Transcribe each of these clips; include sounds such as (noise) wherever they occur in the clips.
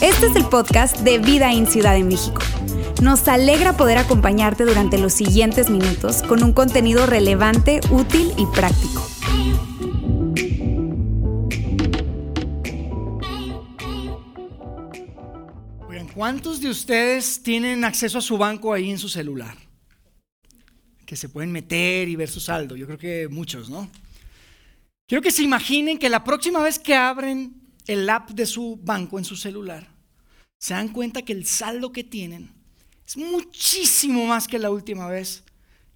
Este es el podcast de Vida en Ciudad de México. Nos alegra poder acompañarte durante los siguientes minutos con un contenido relevante, útil y práctico. ¿cuántos de ustedes tienen acceso a su banco ahí en su celular? Que se pueden meter y ver su saldo. Yo creo que muchos, ¿no? Quiero que se imaginen que la próxima vez que abren el app de su banco en su celular, se dan cuenta que el saldo que tienen es muchísimo más que la última vez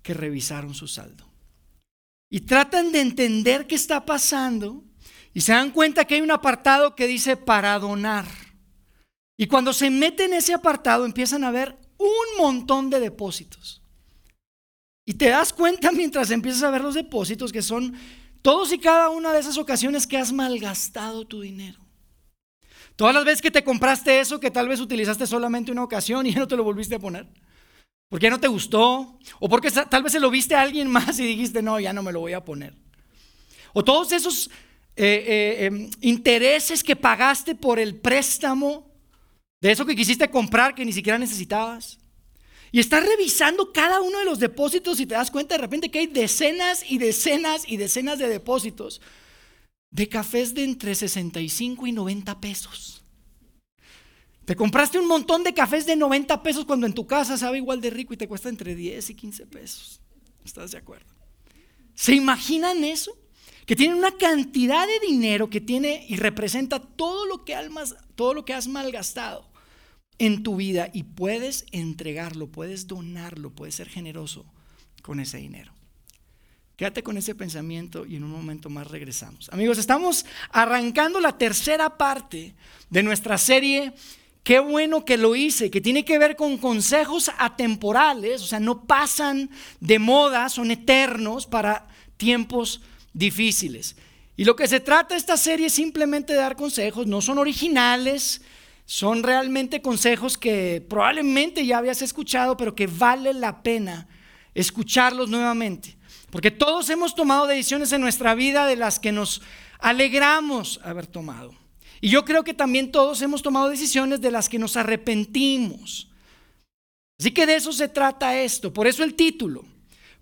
que revisaron su saldo. Y tratan de entender qué está pasando y se dan cuenta que hay un apartado que dice para donar. Y cuando se meten en ese apartado empiezan a ver un montón de depósitos. Y te das cuenta mientras empiezas a ver los depósitos que son todos y cada una de esas ocasiones que has malgastado tu dinero. Todas las veces que te compraste eso que tal vez utilizaste solamente una ocasión y ya no te lo volviste a poner. Porque ya no te gustó. O porque tal vez se lo viste a alguien más y dijiste, no, ya no me lo voy a poner. O todos esos eh, eh, em, intereses que pagaste por el préstamo de eso que quisiste comprar que ni siquiera necesitabas. Y estás revisando cada uno de los depósitos y te das cuenta de repente que hay decenas y decenas y decenas de depósitos de cafés de entre 65 y 90 pesos. Te compraste un montón de cafés de 90 pesos cuando en tu casa sabe igual de rico y te cuesta entre 10 y 15 pesos. ¿Estás de acuerdo? ¿Se imaginan eso? Que tiene una cantidad de dinero que tiene y representa todo lo que, almas, todo lo que has malgastado en tu vida y puedes entregarlo, puedes donarlo, puedes ser generoso con ese dinero. Quédate con ese pensamiento y en un momento más regresamos. Amigos, estamos arrancando la tercera parte de nuestra serie Qué bueno que lo hice, que tiene que ver con consejos atemporales, o sea, no pasan de moda, son eternos para tiempos difíciles. Y lo que se trata esta serie es simplemente de dar consejos, no son originales, son realmente consejos que probablemente ya habías escuchado, pero que vale la pena escucharlos nuevamente. Porque todos hemos tomado decisiones en nuestra vida de las que nos alegramos haber tomado. Y yo creo que también todos hemos tomado decisiones de las que nos arrepentimos. Así que de eso se trata esto. Por eso el título.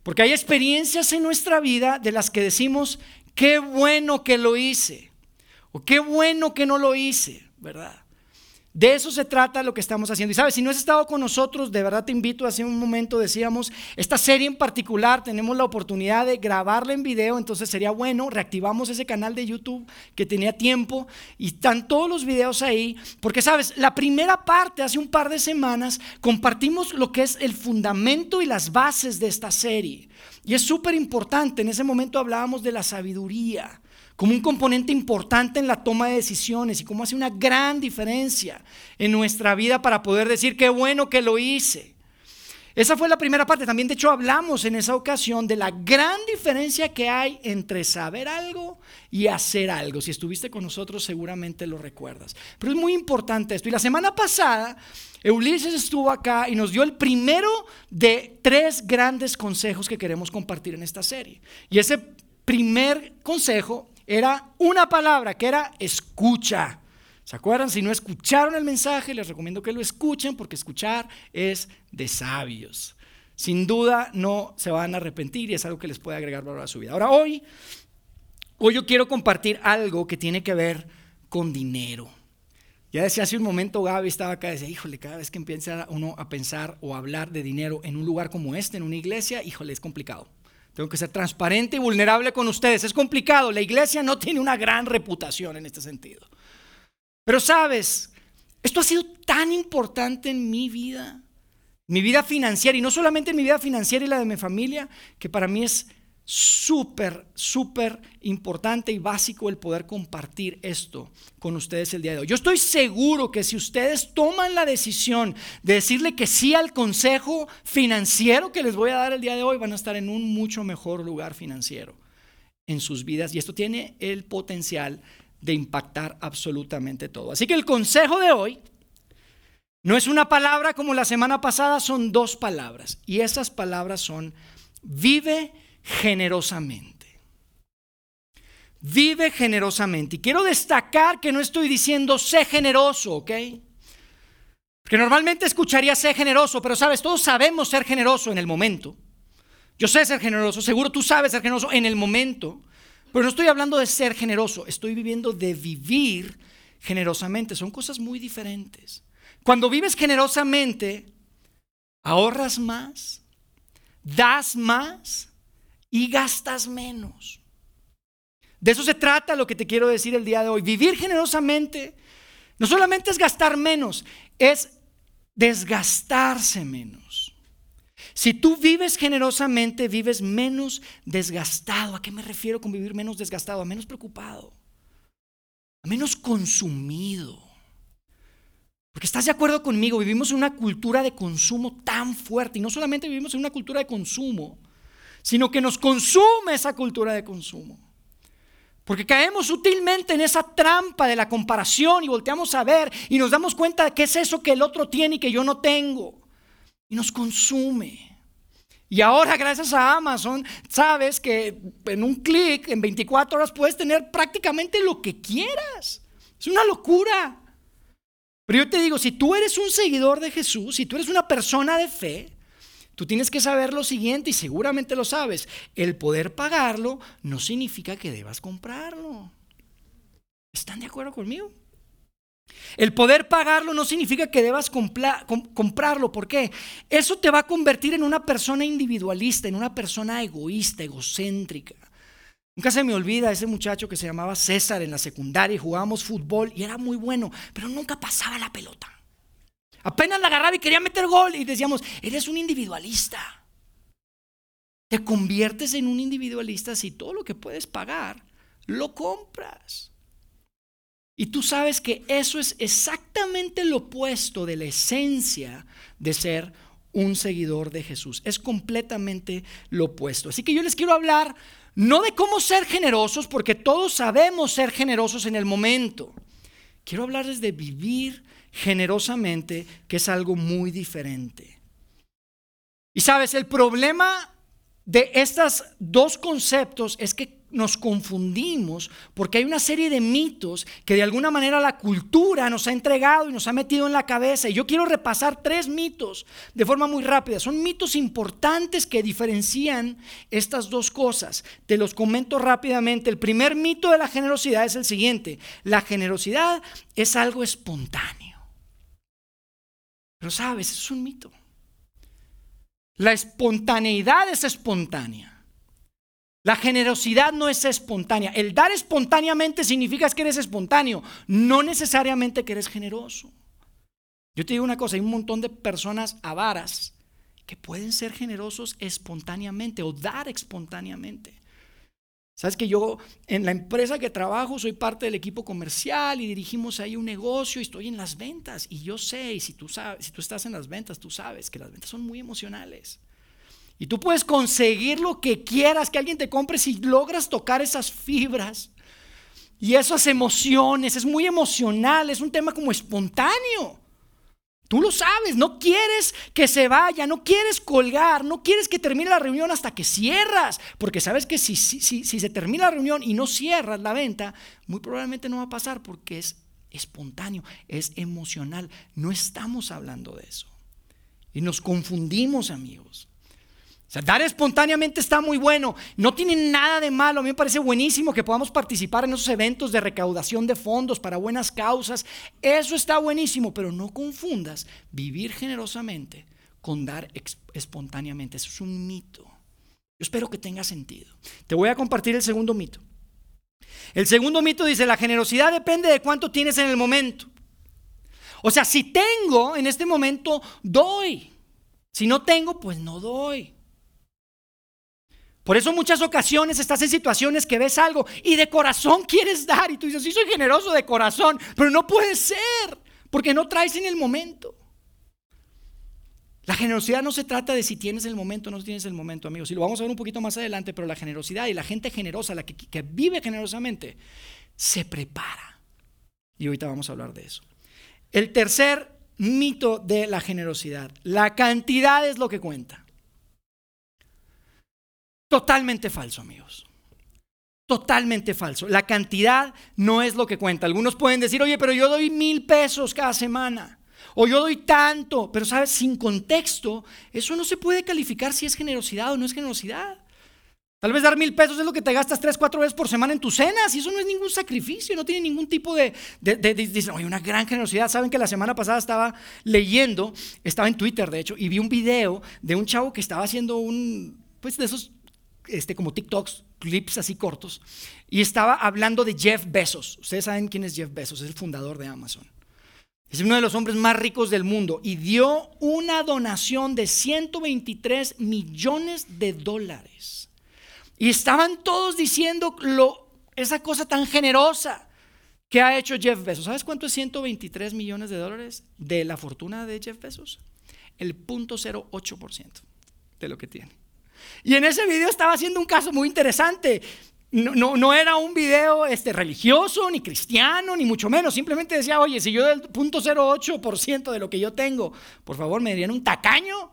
Porque hay experiencias en nuestra vida de las que decimos, qué bueno que lo hice. O qué bueno que no lo hice, ¿verdad? De eso se trata lo que estamos haciendo. Y sabes, si no has estado con nosotros, de verdad te invito, hace un momento decíamos, esta serie en particular tenemos la oportunidad de grabarla en video, entonces sería bueno, reactivamos ese canal de YouTube que tenía tiempo y están todos los videos ahí, porque sabes, la primera parte, hace un par de semanas, compartimos lo que es el fundamento y las bases de esta serie. Y es súper importante, en ese momento hablábamos de la sabiduría como un componente importante en la toma de decisiones y cómo hace una gran diferencia en nuestra vida para poder decir qué bueno que lo hice. Esa fue la primera parte. También, de hecho, hablamos en esa ocasión de la gran diferencia que hay entre saber algo y hacer algo. Si estuviste con nosotros, seguramente lo recuerdas. Pero es muy importante esto. Y la semana pasada, Ulises estuvo acá y nos dio el primero de tres grandes consejos que queremos compartir en esta serie. Y ese primer consejo era una palabra que era escucha. ¿Se acuerdan? Si no escucharon el mensaje, les recomiendo que lo escuchen porque escuchar es de sabios. Sin duda no se van a arrepentir y es algo que les puede agregar valor a su vida. Ahora, hoy, hoy yo quiero compartir algo que tiene que ver con dinero. Ya decía hace un momento Gaby estaba acá decía, híjole, cada vez que empieza uno a pensar o a hablar de dinero en un lugar como este, en una iglesia, híjole, es complicado. Tengo que ser transparente y vulnerable con ustedes. Es complicado. La iglesia no tiene una gran reputación en este sentido. Pero sabes, esto ha sido tan importante en mi vida, mi vida financiera, y no solamente en mi vida financiera y la de mi familia, que para mí es súper, súper importante y básico el poder compartir esto con ustedes el día de hoy. Yo estoy seguro que si ustedes toman la decisión de decirle que sí al consejo financiero que les voy a dar el día de hoy, van a estar en un mucho mejor lugar financiero en sus vidas y esto tiene el potencial de impactar absolutamente todo. Así que el consejo de hoy no es una palabra como la semana pasada, son dos palabras y esas palabras son vive generosamente. Vive generosamente. Y quiero destacar que no estoy diciendo sé generoso, ¿ok? Porque normalmente escucharía sé generoso, pero sabes, todos sabemos ser generoso en el momento. Yo sé ser generoso, seguro tú sabes ser generoso en el momento, pero no estoy hablando de ser generoso, estoy viviendo de vivir generosamente. Son cosas muy diferentes. Cuando vives generosamente, ahorras más, das más y gastas menos. De eso se trata lo que te quiero decir el día de hoy. Vivir generosamente no solamente es gastar menos, es desgastarse menos. Si tú vives generosamente, vives menos desgastado. ¿A qué me refiero con vivir menos desgastado? A menos preocupado, a menos consumido. Porque estás de acuerdo conmigo, vivimos en una cultura de consumo tan fuerte y no solamente vivimos en una cultura de consumo, sino que nos consume esa cultura de consumo. Porque caemos sutilmente en esa trampa de la comparación y volteamos a ver y nos damos cuenta de qué es eso que el otro tiene y que yo no tengo. Y nos consume. Y ahora gracias a Amazon sabes que en un clic, en 24 horas puedes tener prácticamente lo que quieras. Es una locura. Pero yo te digo, si tú eres un seguidor de Jesús, si tú eres una persona de fe, Tú tienes que saber lo siguiente y seguramente lo sabes. El poder pagarlo no significa que debas comprarlo. ¿Están de acuerdo conmigo? El poder pagarlo no significa que debas comprarlo. ¿Por qué? Eso te va a convertir en una persona individualista, en una persona egoísta, egocéntrica. Nunca se me olvida ese muchacho que se llamaba César en la secundaria y jugábamos fútbol y era muy bueno, pero nunca pasaba la pelota. Apenas la agarraba y quería meter gol y decíamos, eres un individualista. Te conviertes en un individualista si todo lo que puedes pagar lo compras. Y tú sabes que eso es exactamente lo opuesto de la esencia de ser un seguidor de Jesús. Es completamente lo opuesto. Así que yo les quiero hablar no de cómo ser generosos, porque todos sabemos ser generosos en el momento. Quiero hablarles de vivir generosamente, que es algo muy diferente. Y sabes, el problema de estos dos conceptos es que nos confundimos porque hay una serie de mitos que de alguna manera la cultura nos ha entregado y nos ha metido en la cabeza. Y yo quiero repasar tres mitos de forma muy rápida. Son mitos importantes que diferencian estas dos cosas. Te los comento rápidamente. El primer mito de la generosidad es el siguiente. La generosidad es algo espontáneo. Pero sabes, es un mito. La espontaneidad es espontánea. La generosidad no es espontánea. El dar espontáneamente significa que eres espontáneo, no necesariamente que eres generoso. Yo te digo una cosa, hay un montón de personas avaras que pueden ser generosos espontáneamente o dar espontáneamente. Sabes que yo en la empresa que trabajo soy parte del equipo comercial y dirigimos ahí un negocio y estoy en las ventas y yo sé, y si tú sabes, si tú estás en las ventas, tú sabes que las ventas son muy emocionales. Y tú puedes conseguir lo que quieras que alguien te compre si logras tocar esas fibras y esas emociones, es muy emocional, es un tema como espontáneo. Tú lo sabes, no quieres que se vaya, no quieres colgar, no quieres que termine la reunión hasta que cierras, porque sabes que si, si, si, se termina la reunión y no cierras la venta, muy probablemente no va a pasar porque es espontáneo, es emocional. No estamos hablando de eso. Y nos confundimos, amigos. O sea, dar espontáneamente está muy bueno, no tiene nada de malo, a mí me parece buenísimo que podamos participar en esos eventos de recaudación de fondos para buenas causas, eso está buenísimo, pero no confundas vivir generosamente con dar espontáneamente, eso es un mito. Yo espero que tenga sentido. Te voy a compartir el segundo mito. El segundo mito dice, la generosidad depende de cuánto tienes en el momento. O sea, si tengo en este momento, doy. Si no tengo, pues no doy. Por eso muchas ocasiones estás en situaciones que ves algo y de corazón quieres dar y tú dices, sí, soy generoso de corazón, pero no puede ser porque no traes en el momento. La generosidad no se trata de si tienes el momento o no tienes el momento, amigos. Y lo vamos a ver un poquito más adelante, pero la generosidad y la gente generosa, la que, que vive generosamente, se prepara. Y ahorita vamos a hablar de eso. El tercer mito de la generosidad, la cantidad es lo que cuenta. Totalmente falso, amigos. totalmente falso. La cantidad no es lo que cuenta. Algunos pueden decir, oye, pero yo doy mil pesos cada semana. O yo doy tanto, pero sabes, sin contexto, eso no se puede calificar si es generosidad o no es generosidad. Tal vez dar mil pesos es lo que te gastas tres, cuatro veces por semana en tus cenas y eso no es ningún sacrificio, no tiene ningún tipo de... Dicen, oye, una gran generosidad. Saben que la semana pasada estaba leyendo, estaba en Twitter de hecho, y vi un video de un chavo que estaba haciendo un, pues de esos, este, como TikToks, clips así cortos, y estaba hablando de Jeff Bezos. Ustedes saben quién es Jeff Bezos, es el fundador de Amazon. Es uno de los hombres más ricos del mundo y dio una donación de 123 millones de dólares y estaban todos diciendo lo, esa cosa tan generosa que ha hecho Jeff Bezos. ¿Sabes cuánto es 123 millones de dólares de la fortuna de Jeff Bezos? El 0.08% de lo que tiene. Y en ese video estaba haciendo un caso muy interesante. No, era un video este, religioso, ni cristiano, ni mucho menos. Simplemente decía, oye, si yo del 0.08% de lo que yo tengo, por favor, me darían un tacaño.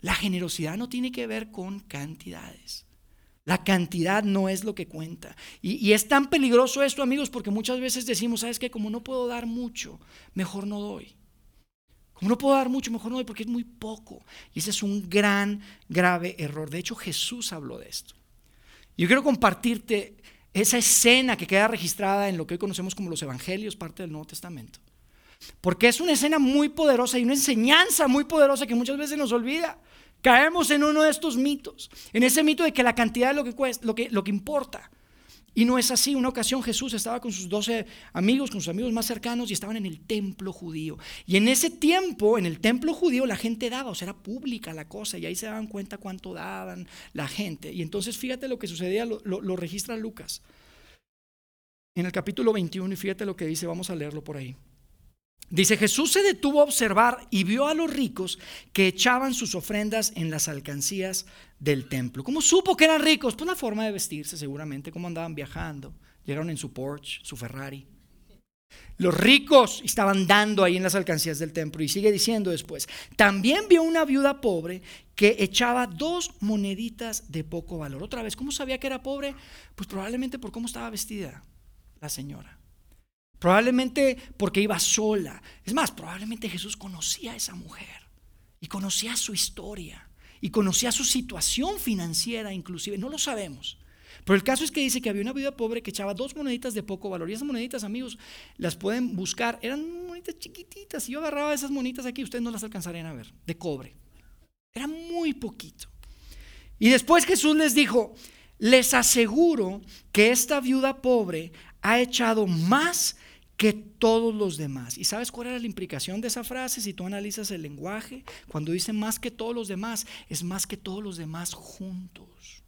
La generosidad no tiene que ver con cantidades. La cantidad no es lo que cuenta. Y, es tan peligroso esto, amigos, porque muchas veces decimos, ¿sabes qué? Como no puedo dar mucho, mejor no doy. Como no puedo dar mucho, mejor no porque es muy poco. Y ese es un gran, grave error. De hecho, Jesús habló de esto. Yo quiero compartirte esa escena que queda registrada en lo que hoy conocemos como los Evangelios, parte del Nuevo Testamento. Porque es una escena muy poderosa y una enseñanza muy poderosa que muchas veces nos olvida. Caemos en uno de estos mitos, en ese mito de que la cantidad es lo que, cuesta, lo que, lo que importa. Y no es así. Una ocasión Jesús estaba con sus doce amigos, con sus amigos más cercanos y estaban en el templo judío. Y en ese tiempo, en el templo judío, la gente daba, o sea, era pública la cosa y ahí se daban cuenta cuánto daban la gente. Y entonces fíjate lo que sucedía, lo, registra Lucas. En el capítulo 21 y fíjate lo que dice, vamos a leerlo por ahí. Dice, Jesús se detuvo a observar y vio a los ricos que echaban sus ofrendas en las alcancías del templo. ¿Cómo supo que eran ricos? Pues la forma de vestirse seguramente, cómo andaban viajando. Llegaron en su Porsche, su Ferrari. Los ricos estaban dando ahí en las alcancías del templo. Y sigue diciendo después, también vio una viuda pobre que echaba dos moneditas de poco valor. Otra vez, ¿cómo sabía que era pobre? Pues probablemente por cómo estaba vestida la señora. Probablemente porque iba sola. Es más, probablemente Jesús conocía a esa mujer y conocía su historia y conocía su situación financiera inclusive. No lo sabemos. Pero el caso es que dice que había una viuda pobre que echaba dos moneditas de poco valor. Y esas moneditas, amigos, las pueden buscar. Eran moneditas chiquititas. Si yo agarraba esas moneditas aquí, ustedes no las alcanzarían a ver, de cobre. Era muy poquito. Y después Jesús les dijo, les aseguro que esta viuda pobre ha echado más que todos los demás. ¿Y sabes cuál era la implicación de esa frase? Si tú analizas el lenguaje, cuando dice más que todos los demás, es más que todos los demás juntos.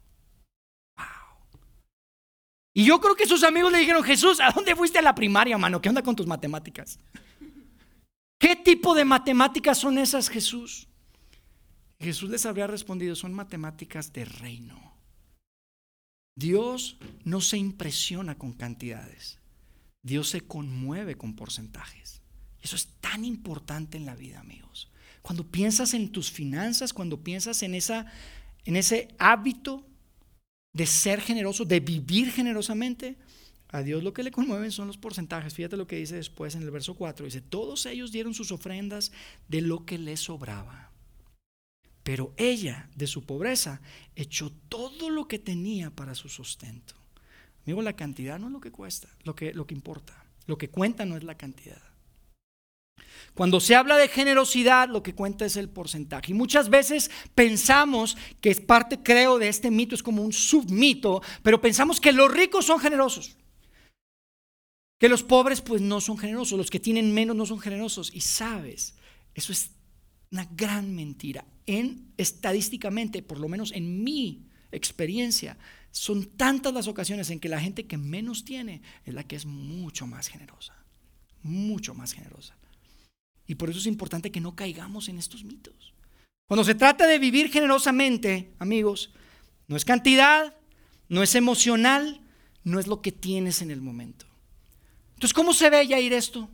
Wow. Y yo creo que sus amigos le dijeron, Jesús, ¿a dónde fuiste a la primaria, mano? ¿Qué onda con tus matemáticas? (laughs) ¿Qué tipo de matemáticas son esas, Jesús? Jesús les habría respondido, son matemáticas de reino. Dios no se impresiona con cantidades. Dios se conmueve con porcentajes. Eso es tan importante en la vida, amigos. Cuando piensas en tus finanzas, cuando piensas en, esa, en ese hábito de ser generoso, de vivir generosamente, a Dios lo que le conmueven son los porcentajes. Fíjate lo que dice después en el verso 4. Dice, todos ellos dieron sus ofrendas de lo que les sobraba. Pero ella, de su pobreza, echó todo lo que tenía para su sustento. Amigo, la cantidad no es lo que cuesta, lo que, lo que importa. Lo que cuenta no es la cantidad. Cuando se habla de generosidad, lo que cuenta es el porcentaje. Y muchas veces pensamos que es parte, creo, de este mito, es como un submito, pero pensamos que los ricos son generosos. Que los pobres pues no son generosos, los que tienen menos no son generosos. Y sabes, eso es una gran mentira. En estadísticamente, por lo menos en mi experiencia, son tantas las ocasiones en que la gente que menos tiene es la que es mucho más generosa, mucho más generosa. Y por eso es importante que no caigamos en estos mitos. Cuando se trata de vivir generosamente, amigos, no es cantidad, no es emocional, no es lo que tienes en el momento. Entonces, ¿cómo se ve, ir esto?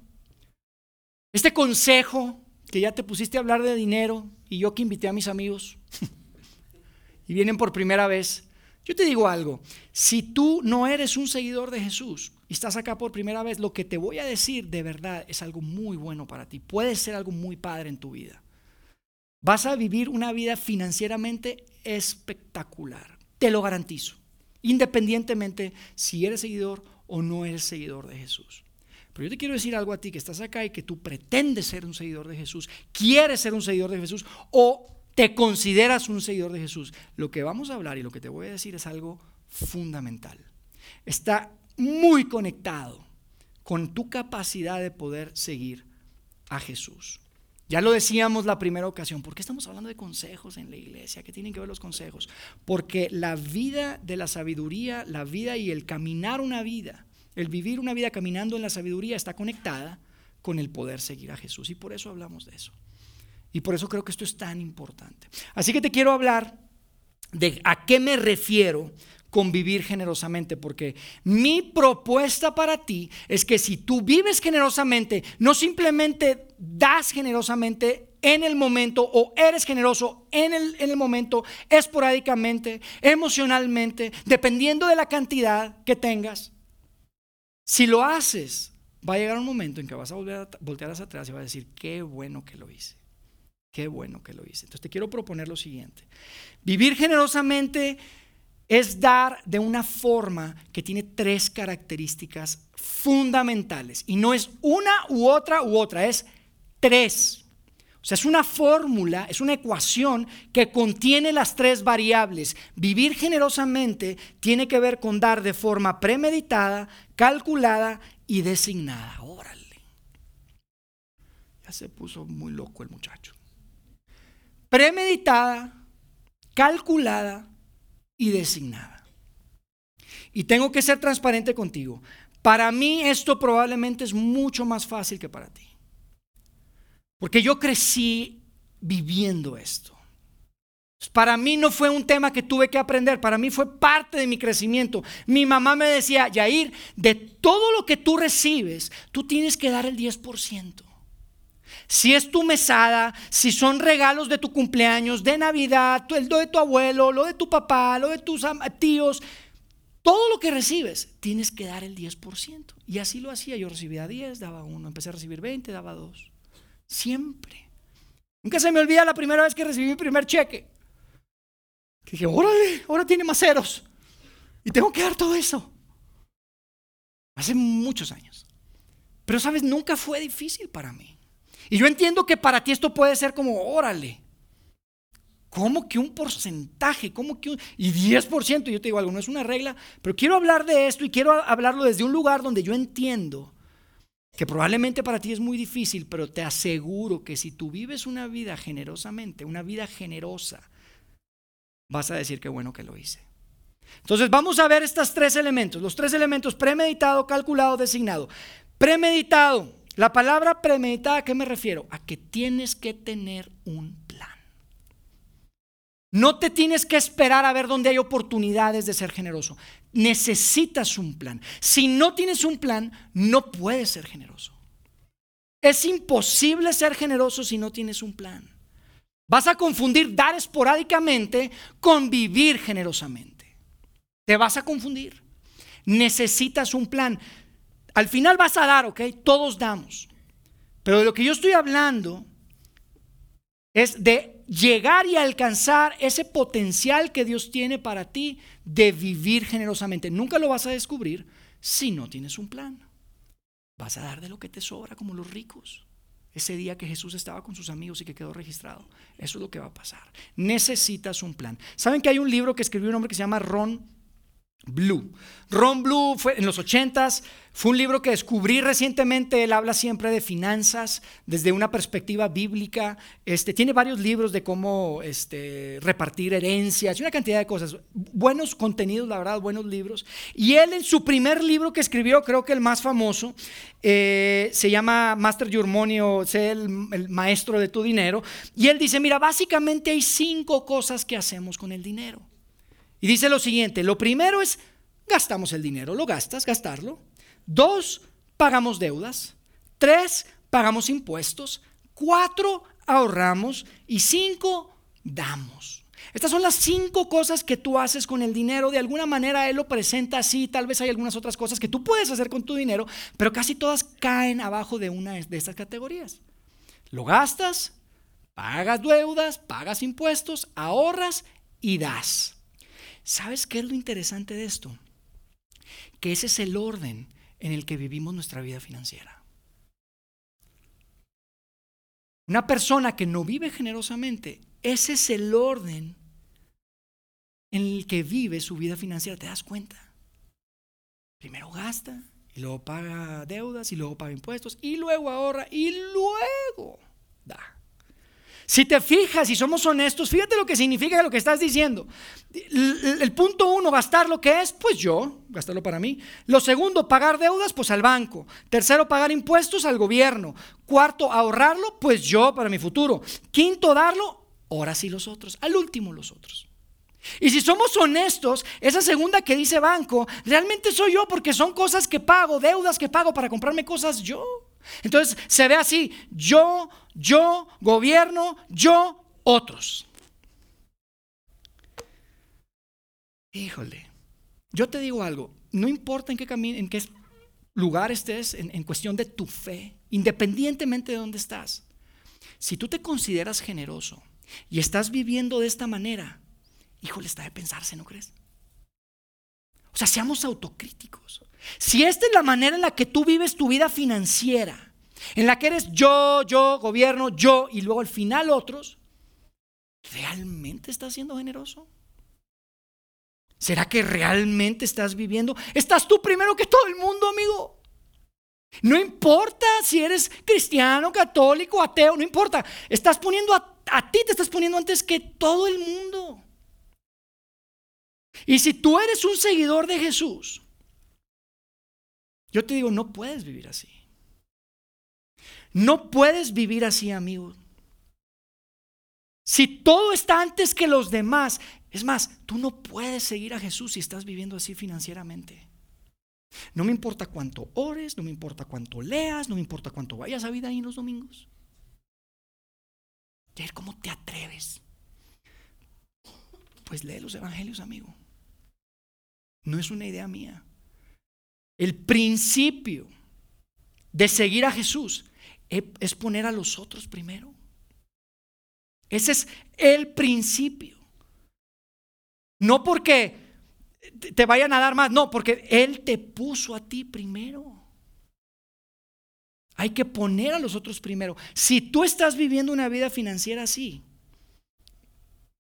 Este consejo que ya te pusiste a hablar de dinero y yo que invité a mis amigos (laughs) y vienen por primera vez, Yo te digo algo, si tú no eres un seguidor de Jesús y estás acá por primera vez, lo que te voy a decir de verdad es algo muy bueno para ti. Puede ser algo muy padre en tu vida. Vas a vivir una vida financieramente espectacular, te lo garantizo, independientemente si eres seguidor o no eres seguidor de Jesús. Pero yo te quiero decir algo a ti que estás acá y que tú pretendes ser un seguidor de Jesús, quieres ser un seguidor de Jesús o te consideras un seguidor de Jesús. Lo que vamos a hablar y lo que te voy a decir es algo fundamental. Está muy conectado con tu capacidad de poder seguir a Jesús. Ya lo decíamos la primera ocasión, ¿por qué estamos hablando de consejos en la iglesia? ¿Qué tienen que ver los consejos? Porque la vida de la sabiduría, la vida y el caminar una vida, el vivir una vida caminando en la sabiduría está conectada con el poder seguir a Jesús. Y por eso hablamos de eso. Y por eso creo que esto es tan importante. Así que te quiero hablar de a qué me refiero con vivir generosamente, porque mi propuesta para ti es que si tú vives generosamente, no simplemente das generosamente en el momento o eres generoso en el, en el momento, esporádicamente, emocionalmente, dependiendo de la cantidad que tengas. Si lo haces, va a llegar un momento en que vas a voltear hacia atrás y vas a decir, qué bueno que lo hice. Qué bueno que lo hice. Entonces te quiero proponer lo siguiente. Vivir generosamente es dar de una forma que tiene tres características fundamentales. Y no es una u otra u otra, es tres. O sea, es una fórmula, es una ecuación que contiene las tres variables. Vivir generosamente tiene que ver con dar de forma premeditada, calculada y designada. Órale. Ya se puso muy loco el muchacho. Premeditada, calculada y designada. Y tengo que ser transparente contigo. Para mí esto probablemente es mucho más fácil que para ti. Porque yo crecí viviendo esto. Para mí no fue un tema que tuve que aprender, para mí fue parte de mi crecimiento. Mi mamá me decía, Yair, de todo lo que tú recibes, tú tienes que dar el 10% si es tu mesada, si son regalos de tu cumpleaños, de Navidad, lo de tu abuelo, lo de tu papá, lo de tus tíos, todo lo que recibes, tienes que dar el 10%. Y así lo hacía. Yo recibía 10, daba uno, empecé a recibir 20, daba dos. Siempre. Nunca se me olvida la primera vez que recibí mi primer cheque. Que dije, órale, ahora tiene más ceros. Y tengo que dar todo eso. Hace muchos años. Pero sabes, nunca fue difícil para mí. Y yo entiendo que para ti esto puede ser como, órale, ¿cómo que un porcentaje? ¿Cómo que un... Y 10%, yo te digo algo, no es una regla, pero quiero hablar de esto y quiero hablarlo desde un lugar donde yo entiendo que probablemente para ti es muy difícil, pero te aseguro que si tú vives una vida generosamente, una vida generosa, vas a decir qué bueno que lo hice. Entonces vamos a ver estos tres elementos, los tres elementos premeditado, calculado, designado. Premeditado, la palabra premeditada, ¿a qué me refiero? A que tienes que tener un plan. No te tienes que esperar a ver dónde hay oportunidades de ser generoso. Necesitas un plan. Si no tienes un plan, no puedes ser generoso. Es imposible ser generoso si no tienes un plan. Vas a confundir dar esporádicamente con vivir generosamente. Te vas a confundir. Necesitas un plan. Al final vas a dar, ¿ok? Todos damos. Pero de lo que yo estoy hablando es de llegar y alcanzar ese potencial que Dios tiene para ti de vivir generosamente. Nunca lo vas a descubrir si no tienes un plan. Vas a dar de lo que te sobra como los ricos. Ese día que Jesús estaba con sus amigos y que quedó registrado. Eso es lo que va a pasar. Necesitas un plan. ¿Saben que hay un libro que escribió un hombre que se llama Ron Blue. Ron Blue fue en los 80s, fue un libro que descubrí recientemente, él habla siempre de finanzas desde una perspectiva bíblica, este, tiene varios libros de cómo este, repartir herencias y una cantidad de cosas, buenos contenidos, la verdad, buenos libros. Y él en su primer libro que escribió, creo que el más famoso, eh, se llama Master Your Money o sé el, el maestro de tu dinero, y él dice, mira, básicamente hay cinco cosas que hacemos con el dinero. Y dice lo siguiente, lo primero es, gastamos el dinero, lo gastas, gastarlo. Dos, pagamos deudas. Tres, pagamos impuestos. Cuatro, ahorramos. Y cinco, damos. Estas son las cinco cosas que tú haces con el dinero. De alguna manera Él lo presenta así. Tal vez hay algunas otras cosas que tú puedes hacer con tu dinero, pero casi todas caen abajo de una de estas categorías. Lo gastas, pagas deudas, pagas impuestos, ahorras y das. ¿Sabes qué es lo interesante de esto? Que ese es el orden en el que vivimos nuestra vida financiera. Una persona que no vive generosamente, ese es el orden en el que vive su vida financiera. ¿Te das cuenta? Primero gasta y luego paga deudas y luego paga impuestos y luego ahorra y luego da. Si te fijas y somos honestos, fíjate lo que significa lo que estás diciendo. El, punto uno, gastar lo que es, pues yo, gastarlo para mí. Lo segundo, pagar deudas, pues al banco. Tercero, pagar impuestos al gobierno. Cuarto, ahorrarlo, pues yo para mi futuro. Quinto, darlo, ahora sí los otros. Al último los otros. Y si somos honestos, esa segunda que dice banco, realmente soy yo porque son cosas que pago, deudas que pago para comprarme cosas yo. Entonces se ve así, yo, yo, gobierno, yo, otros. Híjole, yo te digo algo, no importa en qué camino, en qué lugar estés en, en cuestión de tu fe, independientemente de dónde estás, si tú te consideras generoso y estás viviendo de esta manera, híjole, está de pensarse, ¿no crees? O sea, seamos autocríticos. Si esta es la manera en la que tú vives tu vida financiera, en la que eres yo, yo, gobierno, yo y luego al final otros, ¿realmente estás siendo generoso? ¿Será que realmente estás viviendo? Estás tú primero que todo el mundo, amigo. No importa si eres cristiano, católico, ateo, no importa. Estás poniendo a, a ti, te estás poniendo antes que todo el mundo. Y si tú eres un seguidor de Jesús, yo te digo, no puedes vivir así. No puedes vivir así, amigo. Si todo está antes que los demás, es más, tú no puedes seguir a Jesús si estás viviendo así financieramente. No me importa cuánto ores, no me importa cuánto leas, no me importa cuánto vayas a vida ahí los domingos. ¿Cómo te atreves? Pues lee los evangelios, amigo. No es una idea mía. El principio de seguir a Jesús es poner a los otros primero. Ese es el principio. No porque te vayan a dar más, no, porque Él te puso a ti primero. Hay que poner a los otros primero. Si tú estás viviendo una vida financiera así,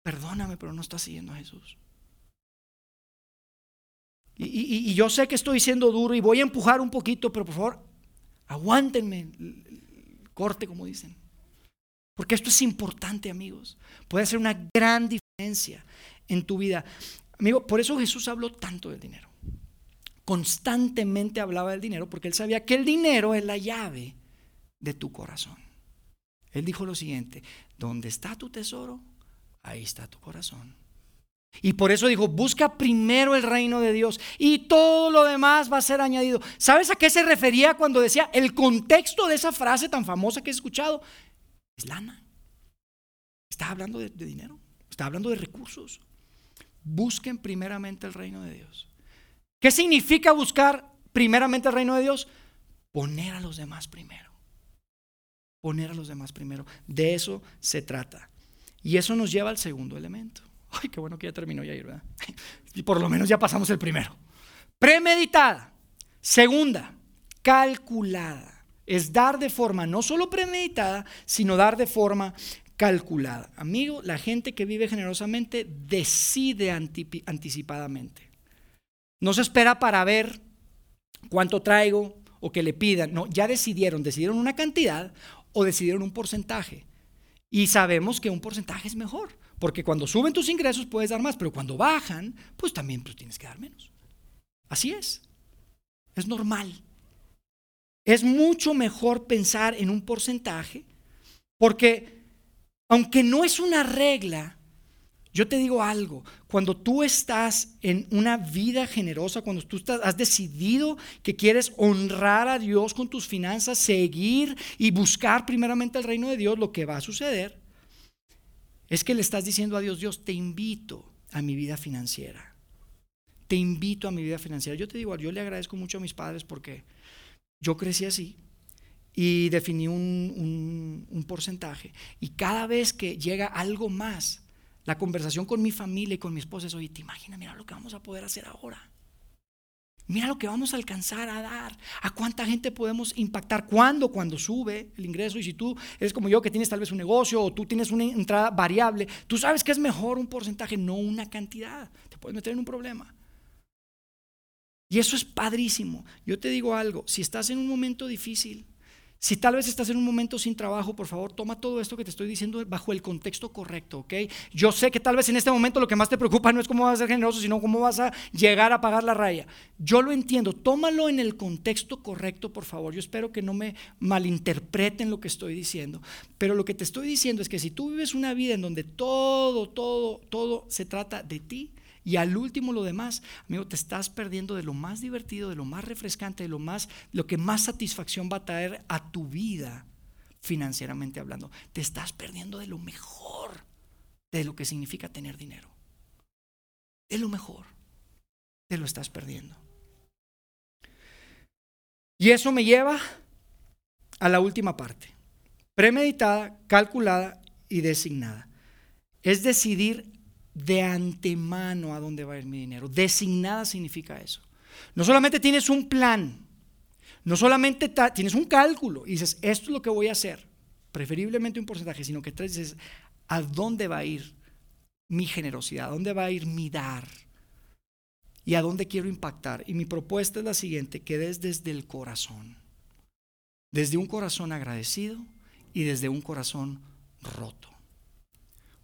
perdóname, pero no estás siguiendo a Jesús. Y, yo sé que estoy siendo duro y voy a empujar un poquito, pero por favor, aguántenme corte, como dicen. Porque esto es importante, amigos. Puede hacer una gran diferencia en tu vida. Amigo, por eso Jesús habló tanto del dinero. Constantemente hablaba del dinero porque él sabía que el dinero es la llave de tu corazón. Él dijo lo siguiente, donde está tu tesoro, ahí está tu corazón. Y por eso dijo, busca primero el reino de Dios y todo lo demás va a ser añadido. ¿Sabes a qué se refería cuando decía el contexto de esa frase tan famosa que he escuchado? Es lana. Está hablando de, dinero, está hablando de recursos. Busquen primeramente el reino de Dios. ¿Qué significa buscar primeramente el reino de Dios? Poner a los demás primero. Poner a los demás primero. De eso se trata. Y eso nos lleva al segundo elemento. Ay, qué bueno que ya terminó ya ¿verdad? (laughs) Y por lo menos ya pasamos el primero. Premeditada. Segunda, calculada. Es dar de forma no solo premeditada, sino dar de forma calculada. Amigo, la gente que vive generosamente decide anticipadamente. No se espera para ver cuánto traigo o que le pidan. No, ya decidieron, decidieron una cantidad o decidieron un porcentaje. Y sabemos que un porcentaje es mejor. Porque cuando suben tus ingresos puedes dar más, pero cuando bajan, pues también pues, tienes que dar menos. Así es. Es normal. Es mucho mejor pensar en un porcentaje, porque aunque no es una regla, yo te digo algo, cuando tú estás en una vida generosa, cuando tú has decidido que quieres honrar a Dios con tus finanzas, seguir y buscar primeramente el reino de Dios, lo que va a suceder es que le estás diciendo a Dios, Dios, te invito a mi vida financiera. Te invito a mi vida financiera. Yo te digo, yo le agradezco mucho a mis padres porque yo crecí así y definí un, un porcentaje. Y cada vez que llega algo más, la conversación con mi familia y con mi esposa es, oye, te imaginas, mira lo que vamos a poder hacer ahora. Mira lo que vamos a alcanzar a dar. ¿A cuánta gente podemos impactar? ¿Cuándo? Cuando sube el ingreso. Y si tú eres como yo que tienes tal vez un negocio o tú tienes una entrada variable, tú sabes que es mejor un porcentaje, no una cantidad. Te puedes meter en un problema. Y eso es padrísimo. Yo te digo algo, si estás en un momento difícil, si tal vez estás en un momento sin trabajo, por favor, toma todo esto que te estoy diciendo bajo el contexto correcto, ¿ok? Yo sé que tal vez en este momento lo que más te preocupa no es cómo vas a ser generoso, sino cómo vas a llegar a pagar la raya. Yo lo entiendo, tómalo en el contexto correcto, por favor. Yo espero que no me malinterpreten lo que estoy diciendo, pero lo que te estoy diciendo es que si tú vives una vida en donde todo, todo, todo se trata de ti, y al último lo demás, amigo, te estás perdiendo de lo más divertido, de lo más refrescante, de lo más lo que más satisfacción va a traer a tu vida financieramente hablando. Te estás perdiendo de lo mejor de lo que significa tener dinero. De lo mejor. Te lo estás perdiendo. Y eso me lleva a la última parte. Premeditada, calculada y designada. Es decidir de antemano a dónde va a ir mi dinero. Designada significa eso. No solamente tienes un plan, no solamente tienes un cálculo y dices, esto es lo que voy a hacer, preferiblemente un porcentaje, sino que tres dices, ¿a dónde va a ir mi generosidad? ¿A dónde va a ir mi dar? ¿Y a dónde quiero impactar? Y mi propuesta es la siguiente, que des desde el corazón, desde un corazón agradecido y desde un corazón roto.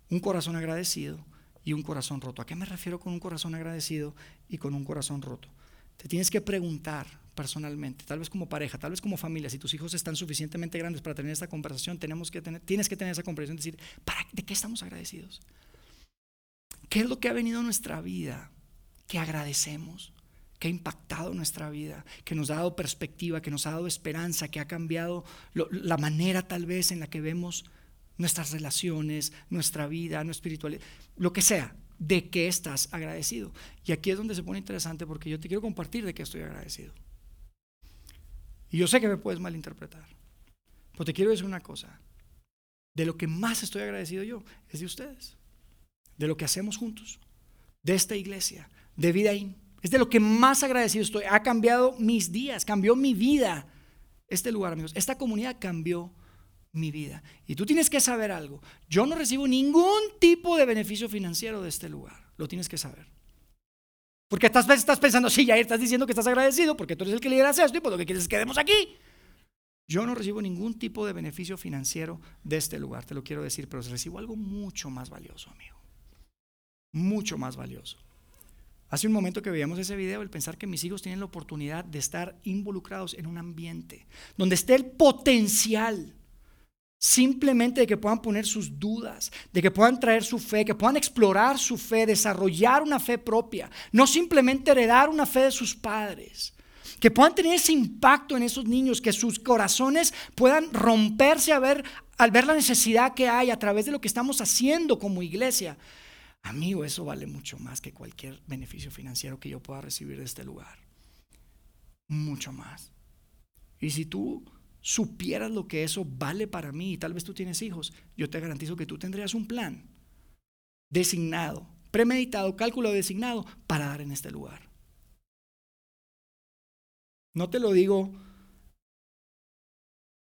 Un corazón agradecido y un corazón roto. ¿A qué me refiero con un corazón agradecido y con un corazón roto? Te tienes que preguntar personalmente, tal vez como pareja, tal vez como familia, si tus hijos están suficientemente grandes para tener esta conversación, tenemos que tener, tienes que tener esa conversación, decir, ¿para, ¿de qué estamos agradecidos? ¿Qué es lo que ha venido a nuestra vida que agradecemos? que ha impactado nuestra vida, que nos ha dado perspectiva, que nos ha dado esperanza, que ha cambiado la manera tal vez en la que vemos nuestras relaciones, nuestra vida, nuestra espiritualidad, lo que sea, de qué estás agradecido. Y aquí es donde se pone interesante porque yo te quiero compartir de qué estoy agradecido. Y yo sé que me puedes malinterpretar, pero te quiero decir una cosa. De lo que más estoy agradecido yo es de ustedes, de lo que hacemos juntos, de esta iglesia, de vida Es de lo que más agradecido estoy. Ha cambiado mis días, cambió mi vida. Este lugar, amigos, esta comunidad cambió mi vida. Y tú tienes que saber algo. Yo no recibo ningún tipo de beneficio financiero de este lugar. Lo tienes que saber. Porque estás, estás pensando, sí, ya estás diciendo que estás agradecido porque tú eres el que lideras esto y por lo que quieres es que quedemos aquí. Yo no recibo ningún tipo de beneficio financiero de este lugar, te lo quiero decir, pero recibo algo mucho más valioso, amigo. Mucho más valioso. Hace un momento que veíamos ese video, el pensar que mis hijos tienen la oportunidad de estar involucrados en un ambiente donde esté el potencial Simplemente de que puedan poner sus dudas, de que puedan traer su fe, que puedan explorar su fe, desarrollar una fe propia, no simplemente heredar una fe de sus padres. Que puedan tener ese impacto en esos niños, que sus corazones puedan romperse a ver, al ver la necesidad que hay a través de lo que estamos haciendo como iglesia. Amigo, eso vale mucho más que cualquier beneficio financiero que yo pueda recibir de este lugar. Mucho más. Y si tú supieras lo que eso vale para mí y tal vez tú tienes hijos, yo te garantizo que tú tendrías un plan designado, premeditado, cálculo designado para dar en este lugar. No te lo digo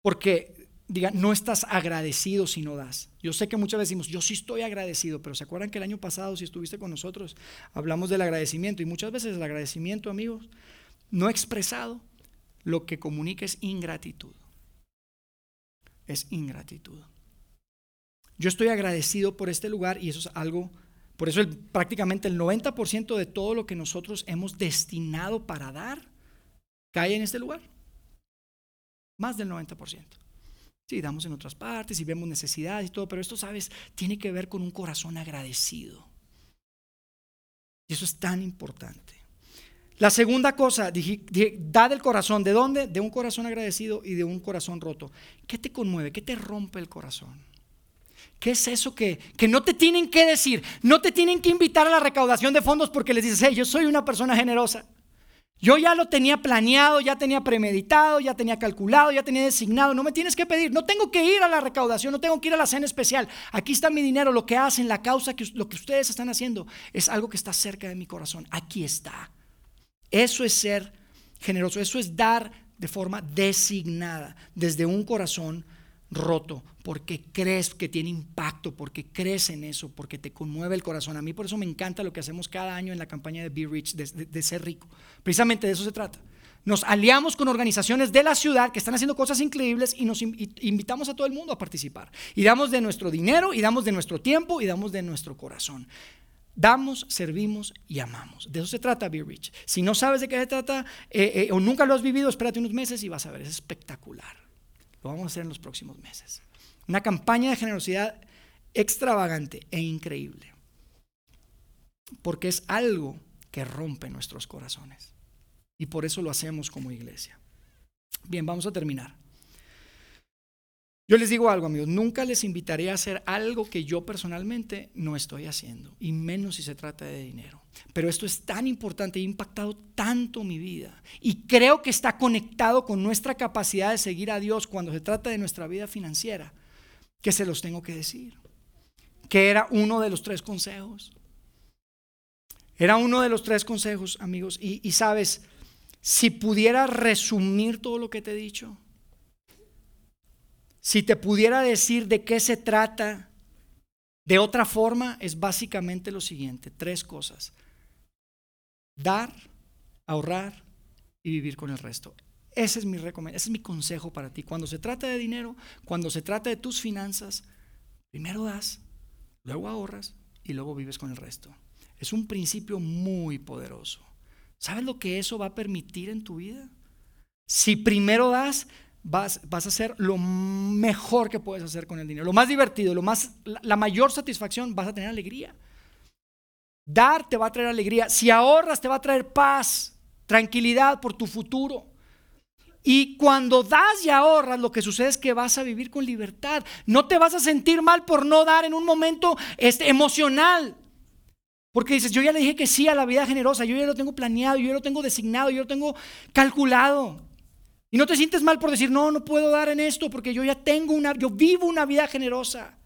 porque diga, no estás agradecido si no das. Yo sé que muchas veces decimos, yo sí estoy agradecido, pero ¿se acuerdan que el año pasado, si estuviste con nosotros, hablamos del agradecimiento? Y muchas veces el agradecimiento, amigos, no expresado, lo que comunica es ingratitud es ingratitud. Yo estoy agradecido por este lugar y eso es algo, por eso prácticamente el 90% de todo lo que nosotros hemos destinado para dar cae en este lugar. Más del 90%. Sí, damos en otras partes y vemos necesidades y todo, pero esto, sabes, tiene que ver con un corazón agradecido. Y eso es tan importante. La segunda cosa, da del corazón. ¿De dónde? De un corazón agradecido y de un corazón roto. ¿Qué te conmueve? ¿Qué te rompe el corazón? ¿Qué es eso que, que no te tienen que decir? No te tienen que invitar a la recaudación de fondos porque les dices, hey, yo soy una persona generosa. Yo ya lo tenía planeado, ya tenía premeditado, ya tenía calculado, ya tenía designado. No me tienes que pedir, no tengo que ir a la recaudación, no tengo que ir a la cena especial. Aquí está mi dinero, lo que hacen, la causa, que, lo que ustedes están haciendo es algo que está cerca de mi corazón. Aquí está. Eso es ser generoso, eso es dar de forma designada, desde un corazón roto, porque crees que tiene impacto, porque crees en eso, porque te conmueve el corazón. A mí por eso me encanta lo que hacemos cada año en la campaña de Be Rich, de, ser rico. Precisamente de eso se trata. Nos aliamos con organizaciones de la ciudad que están haciendo cosas increíbles y nos invitamos a todo el mundo a participar. Y damos de nuestro dinero, y damos de nuestro tiempo, y damos de nuestro corazón. Damos, servimos y amamos. De eso se trata Be Rich. Si no sabes de qué se trata eh, eh, o nunca lo has vivido, espérate unos meses y vas a ver. Es espectacular. Lo vamos a hacer en los próximos meses. Una campaña de generosidad extravagante e increíble. Porque es algo que rompe nuestros corazones. Y por eso lo hacemos como iglesia. Bien, vamos a terminar. Yo les digo algo, amigos, nunca les invitaré a hacer algo que yo personalmente no estoy haciendo, y menos si se trata de dinero. Pero esto es tan importante y ha impactado tanto mi vida, y creo que está conectado con nuestra capacidad de seguir a Dios cuando se trata de nuestra vida financiera, que se los tengo que decir, que era uno de los tres consejos. Era uno de los tres consejos, amigos, y, y sabes, si pudiera resumir todo lo que te he dicho, si te pudiera decir de qué se trata de otra forma, es básicamente lo siguiente, tres cosas. Dar, ahorrar y vivir con el resto. Ese es mi ese es mi consejo para ti. Cuando se trata de dinero, cuando se trata de tus finanzas, primero das, luego ahorras y luego vives con el resto. Es un principio muy poderoso. ¿Sabes lo que eso va a permitir en tu vida? Si primero das, vas, a hacer lo mejor que puedes hacer con el dinero, lo más divertido, lo más, la mayor satisfacción, vas a tener alegría. Dar te va a traer alegría. Si ahorras te va a traer paz, tranquilidad por tu futuro. Y cuando das y ahorras, lo que sucede es que vas a vivir con libertad. No te vas a sentir mal por no dar en un momento este, emocional. Porque dices, yo ya le dije que sí a la vida generosa, yo ya lo tengo planeado, yo ya lo tengo designado, yo lo tengo calculado. Y no te sientes mal por decir, no, no puedo dar en esto porque yo ya tengo una, yo vivo una vida generosa.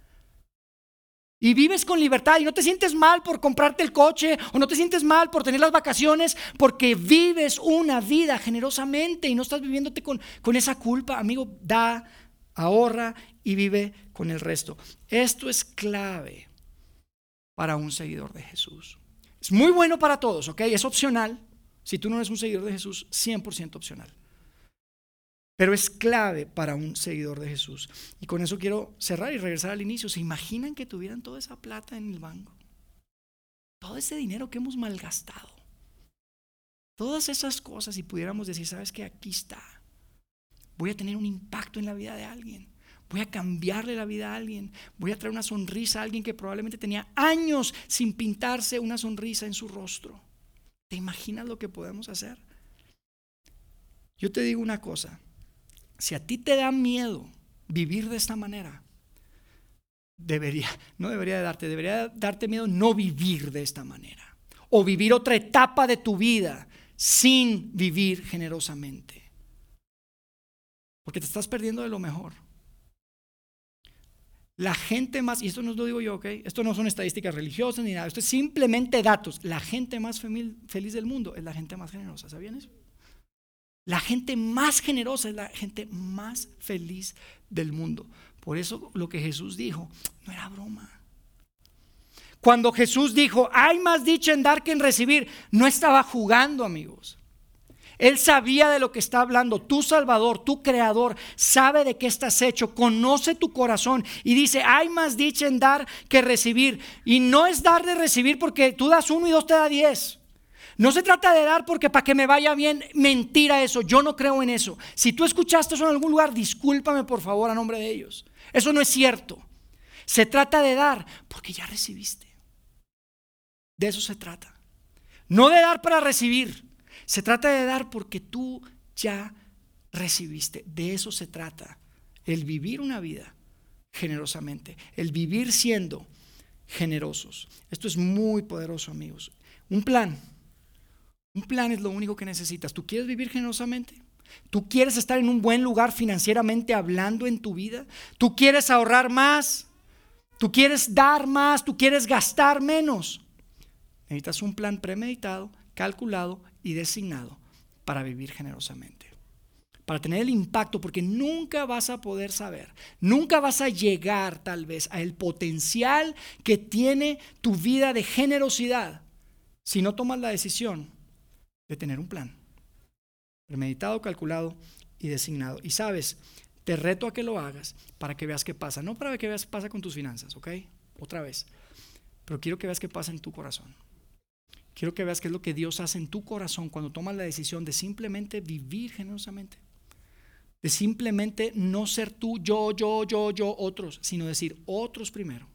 Y vives con libertad y no te sientes mal por comprarte el coche o no te sientes mal por tener las vacaciones porque vives una vida generosamente y no estás viviéndote con, con esa culpa. Amigo, da, ahorra y vive con el resto. Esto es clave para un seguidor de Jesús. Es muy bueno para todos, ¿ok? Es opcional. Si tú no eres un seguidor de Jesús, 100% opcional. Pero es clave para un seguidor de Jesús. Y con eso quiero cerrar y regresar al inicio. ¿Se imaginan que tuvieran toda esa plata en el banco? Todo ese dinero que hemos malgastado. Todas esas cosas y pudiéramos decir, sabes que aquí está. Voy a tener un impacto en la vida de alguien. Voy a cambiarle la vida a alguien. Voy a traer una sonrisa a alguien que probablemente tenía años sin pintarse una sonrisa en su rostro. ¿Te imaginas lo que podemos hacer? Yo te digo una cosa. Si a ti te da miedo vivir de esta manera, debería, no debería de darte, debería darte miedo no vivir de esta manera. O vivir otra etapa de tu vida sin vivir generosamente. Porque te estás perdiendo de lo mejor. La gente más, y esto no lo digo yo, ¿ok? Esto no son estadísticas religiosas ni nada, esto es simplemente datos. La gente más feliz del mundo es la gente más generosa, ¿sabían eso? La gente más generosa es la gente más feliz del mundo. Por eso lo que Jesús dijo no era broma. Cuando Jesús dijo, hay más dicha en dar que en recibir, no estaba jugando, amigos. Él sabía de lo que está hablando. Tu Salvador, tu Creador, sabe de qué estás hecho, conoce tu corazón y dice, hay más dicha en dar que recibir. Y no es dar de recibir porque tú das uno y dos te da diez. No se trata de dar porque para que me vaya bien, mentira eso, yo no creo en eso. Si tú escuchaste eso en algún lugar, discúlpame por favor a nombre de ellos. Eso no es cierto. Se trata de dar porque ya recibiste. De eso se trata. No de dar para recibir. Se trata de dar porque tú ya recibiste. De eso se trata. El vivir una vida generosamente, el vivir siendo generosos. Esto es muy poderoso, amigos. Un plan. Plan es lo único que necesitas. ¿Tú quieres vivir generosamente? ¿Tú quieres estar en un buen lugar financieramente hablando en tu vida? ¿Tú quieres ahorrar más? ¿Tú quieres dar más? ¿Tú quieres gastar menos? Necesitas un plan premeditado, calculado y designado para vivir generosamente. Para tener el impacto, porque nunca vas a poder saber, nunca vas a llegar tal vez a el potencial que tiene tu vida de generosidad si no tomas la decisión de tener un plan premeditado, calculado y designado. Y sabes, te reto a que lo hagas para que veas qué pasa, no para que veas qué pasa con tus finanzas, ¿ok? Otra vez. Pero quiero que veas qué pasa en tu corazón. Quiero que veas qué es lo que Dios hace en tu corazón cuando tomas la decisión de simplemente vivir generosamente. De simplemente no ser tú, yo, yo, yo, yo, otros, sino decir otros primero.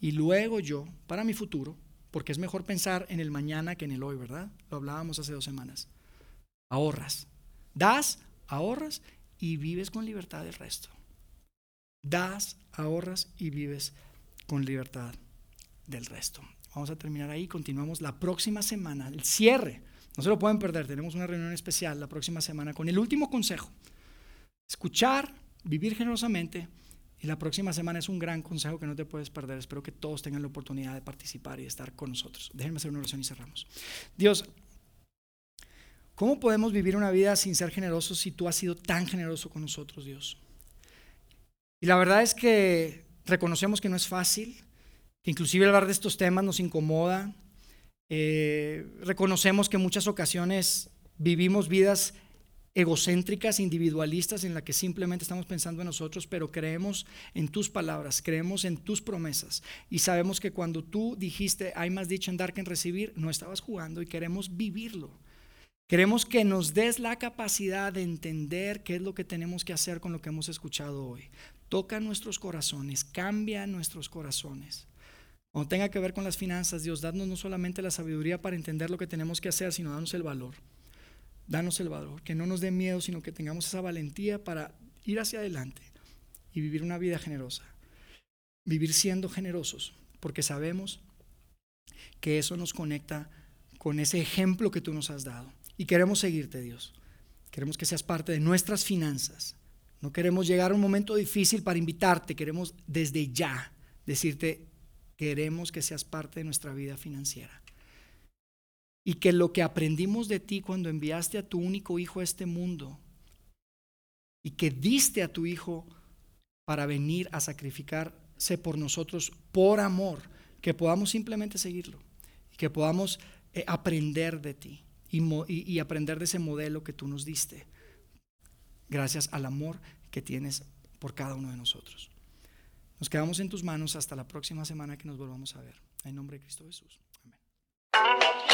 Y luego yo, para mi futuro, porque es mejor pensar en el mañana que en el hoy, ¿verdad? Lo hablábamos hace dos semanas. Ahorras. Das, ahorras y vives con libertad del resto. Das, ahorras y vives con libertad del resto. Vamos a terminar ahí, continuamos la próxima semana, el cierre. No se lo pueden perder, tenemos una reunión especial la próxima semana con el último consejo. Escuchar, vivir generosamente y la próxima semana es un gran consejo que no te puedes perder. Espero que todos tengan la oportunidad de participar y de estar con nosotros. Déjenme hacer una oración y cerramos. Dios, ¿cómo podemos vivir una vida sin ser generosos si tú has sido tan generoso con nosotros, Dios? Y la verdad es que reconocemos que no es fácil, que inclusive hablar de estos temas nos incomoda. Eh, reconocemos que en muchas ocasiones vivimos vidas egocéntricas, individualistas, en la que simplemente estamos pensando en nosotros, pero creemos en tus palabras, creemos en tus promesas y sabemos que cuando tú dijiste, hay más dicho en dar que en recibir, no estabas jugando y queremos vivirlo. Queremos que nos des la capacidad de entender qué es lo que tenemos que hacer con lo que hemos escuchado hoy. Toca nuestros corazones, cambia nuestros corazones. Cuando tenga que ver con las finanzas, Dios, danos no solamente la sabiduría para entender lo que tenemos que hacer, sino danos el valor. Danos el valor, que no nos dé miedo, sino que tengamos esa valentía para ir hacia adelante y vivir una vida generosa. Vivir siendo generosos, porque sabemos que eso nos conecta con ese ejemplo que tú nos has dado. Y queremos seguirte, Dios. Queremos que seas parte de nuestras finanzas. No queremos llegar a un momento difícil para invitarte, queremos desde ya decirte, queremos que seas parte de nuestra vida financiera y que lo que aprendimos de ti cuando enviaste a tu único hijo a este mundo y que diste a tu hijo para venir a sacrificarse por nosotros por amor, que podamos simplemente seguirlo y que podamos eh, aprender de ti y, y aprender de ese modelo que tú nos diste, gracias al amor que tienes por cada uno de nosotros. Nos quedamos en tus manos hasta la próxima semana que nos volvamos a ver. En nombre de Cristo Jesús.